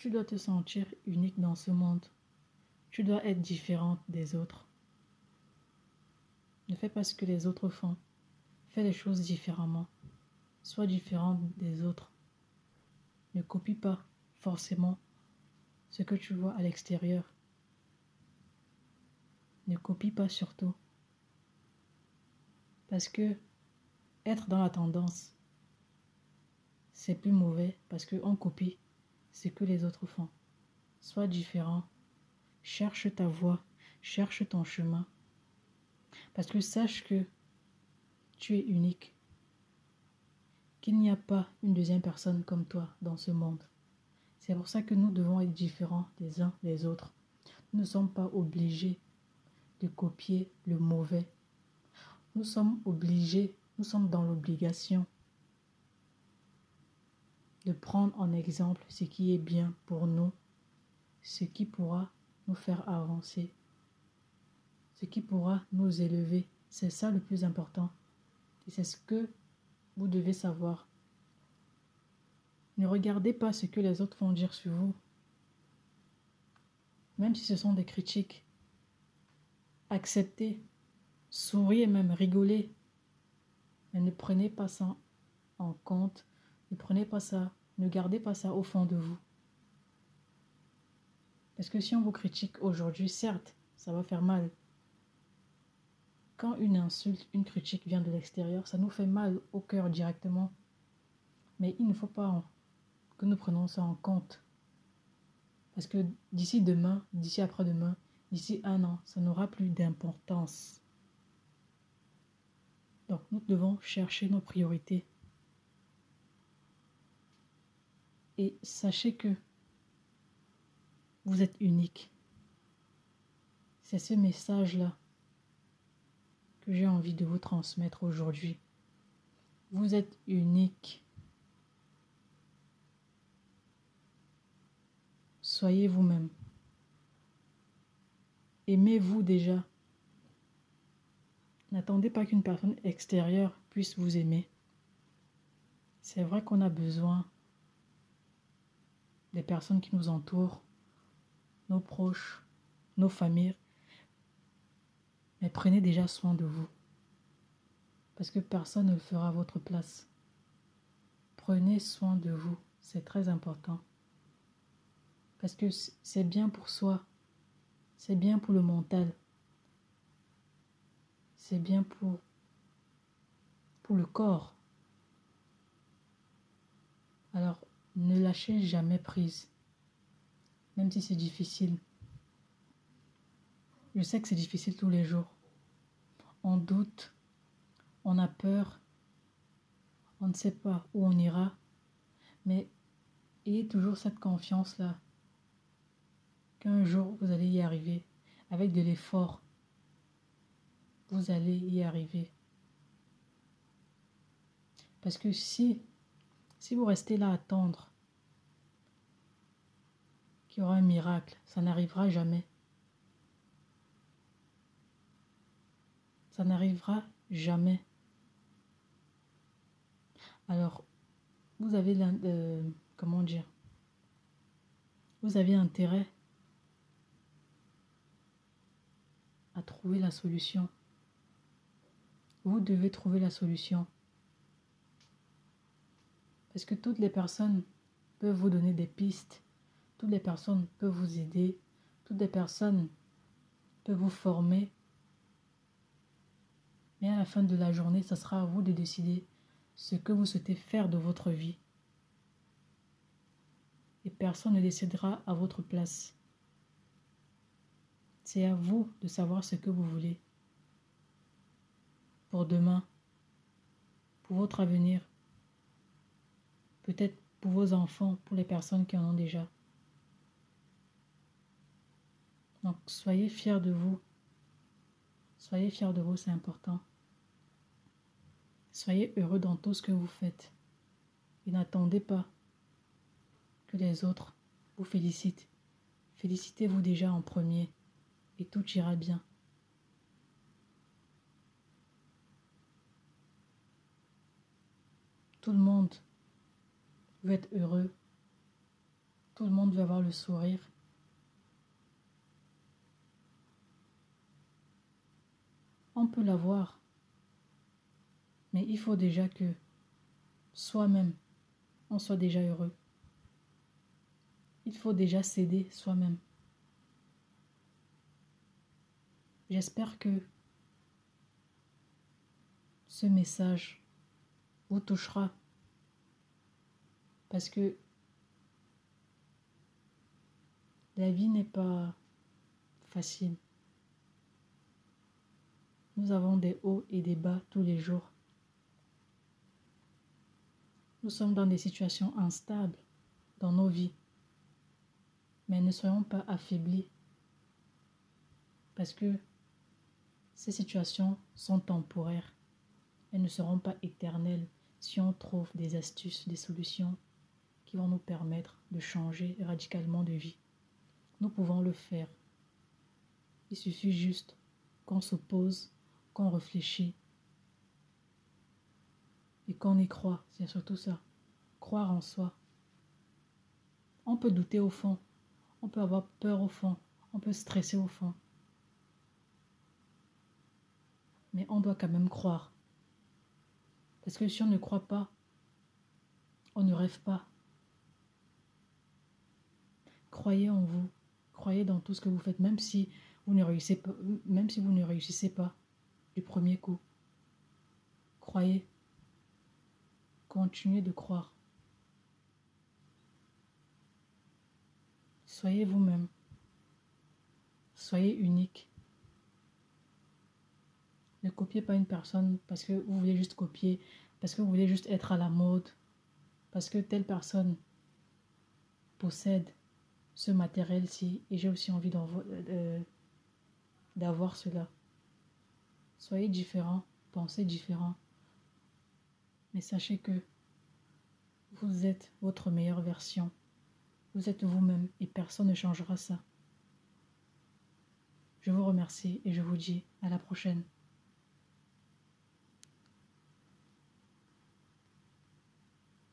Tu dois te sentir unique dans ce monde. Tu dois être différente des autres. Ne fais pas ce que les autres font. Fais les choses différemment. Sois différente des autres. Ne copie pas forcément ce que tu vois à l'extérieur. Ne copie pas surtout. Parce que être dans la tendance, c'est plus mauvais parce qu'on copie ce que les autres font. Sois différent. Cherche ta voie. Cherche ton chemin. Parce que sache que tu es unique. Qu'il n'y a pas une deuxième personne comme toi dans ce monde. C'est pour ça que nous devons être différents les uns des autres. Nous ne sommes pas obligés de copier le mauvais. Nous sommes obligés, nous sommes dans l'obligation de prendre en exemple ce qui est bien pour nous, ce qui pourra nous faire avancer, ce qui pourra nous élever. C'est ça le plus important. C'est ce que vous devez savoir. Ne regardez pas ce que les autres font dire sur vous. Même si ce sont des critiques. Acceptez, souriez même, rigolez. Mais ne prenez pas ça en compte. Ne prenez pas ça. Ne gardez pas ça au fond de vous. Parce que si on vous critique aujourd'hui, certes, ça va faire mal. Quand une insulte, une critique vient de l'extérieur, ça nous fait mal au cœur directement. Mais il ne faut pas que nous prenions ça en compte. Parce que d'ici demain, d'ici après-demain, d'ici un an, ça n'aura plus d'importance. Donc nous devons chercher nos priorités. Et sachez que vous êtes unique. C'est ce message-là que j'ai envie de vous transmettre aujourd'hui. Vous êtes unique. Soyez vous-même. Aimez-vous déjà. N'attendez pas qu'une personne extérieure puisse vous aimer. C'est vrai qu'on a besoin des personnes qui nous entourent, nos proches, nos familles, mais prenez déjà soin de vous. Parce que personne ne le fera à votre place. Prenez soin de vous. C'est très important. Parce que c'est bien pour soi. C'est bien pour le mental. C'est bien pour, pour le corps. Alors, ne lâchez jamais prise. Même si c'est difficile. Je sais que c'est difficile tous les jours. On doute, on a peur, on ne sait pas où on ira, mais ayez toujours cette confiance-là qu'un jour vous allez y arriver avec de l'effort. Vous allez y arriver. Parce que si, si vous restez là à attendre qu'il y aura un miracle, ça n'arrivera jamais. Ça n'arrivera jamais. Alors, vous avez, euh, comment dire, vous avez intérêt à trouver la solution. Vous devez trouver la solution. Parce que toutes les personnes peuvent vous donner des pistes. Toutes les personnes peuvent vous aider. Toutes les personnes peuvent vous former. Mais à la fin de la journée, ce sera à vous de décider ce que vous souhaitez faire de votre vie. Et personne ne décidera à votre place. C'est à vous de savoir ce que vous voulez. Pour demain, pour votre avenir, peut-être pour vos enfants, pour les personnes qui en ont déjà. Donc soyez fiers de vous. Soyez fiers de vous, c'est important. Soyez heureux dans tout ce que vous faites. Et n'attendez pas que les autres vous félicitent. Félicitez-vous déjà en premier et tout ira bien. Tout le monde veut être heureux. Tout le monde veut avoir le sourire. On peut l'avoir. Mais il faut déjà que soi-même, on soit déjà heureux. Il faut déjà s'aider soi-même. J'espère que ce message vous touchera parce que la vie n'est pas facile. Nous avons des hauts et des bas tous les jours. Nous sommes dans des situations instables dans nos vies. Mais ne soyons pas affaiblis parce que ces situations sont temporaires. Elles ne seront pas éternelles si on trouve des astuces, des solutions qui vont nous permettre de changer radicalement de vie. Nous pouvons le faire. Il suffit juste qu'on se pose, qu'on réfléchit et qu'on y croit. C'est surtout ça. Croire en soi. On peut douter au fond. On peut avoir peur au fond. On peut stresser au fond. Mais on doit quand même croire. Parce que si on ne croit pas, on ne rêve pas. Croyez en vous. Croyez dans tout ce que vous faites, même si vous ne réussissez pas, même si vous ne réussissez pas du premier coup. Croyez. Continuez de croire. Soyez vous-même. Soyez unique. Ne copiez pas une personne parce que vous voulez juste copier, parce que vous voulez juste être à la mode, parce que telle personne possède ce matériel-ci et j'ai aussi envie euh, d'avoir cela. Soyez différent, pensez différent, mais sachez que vous êtes votre meilleure version. Vous êtes vous-même et personne ne changera ça. Je vous remercie et je vous dis à la prochaine.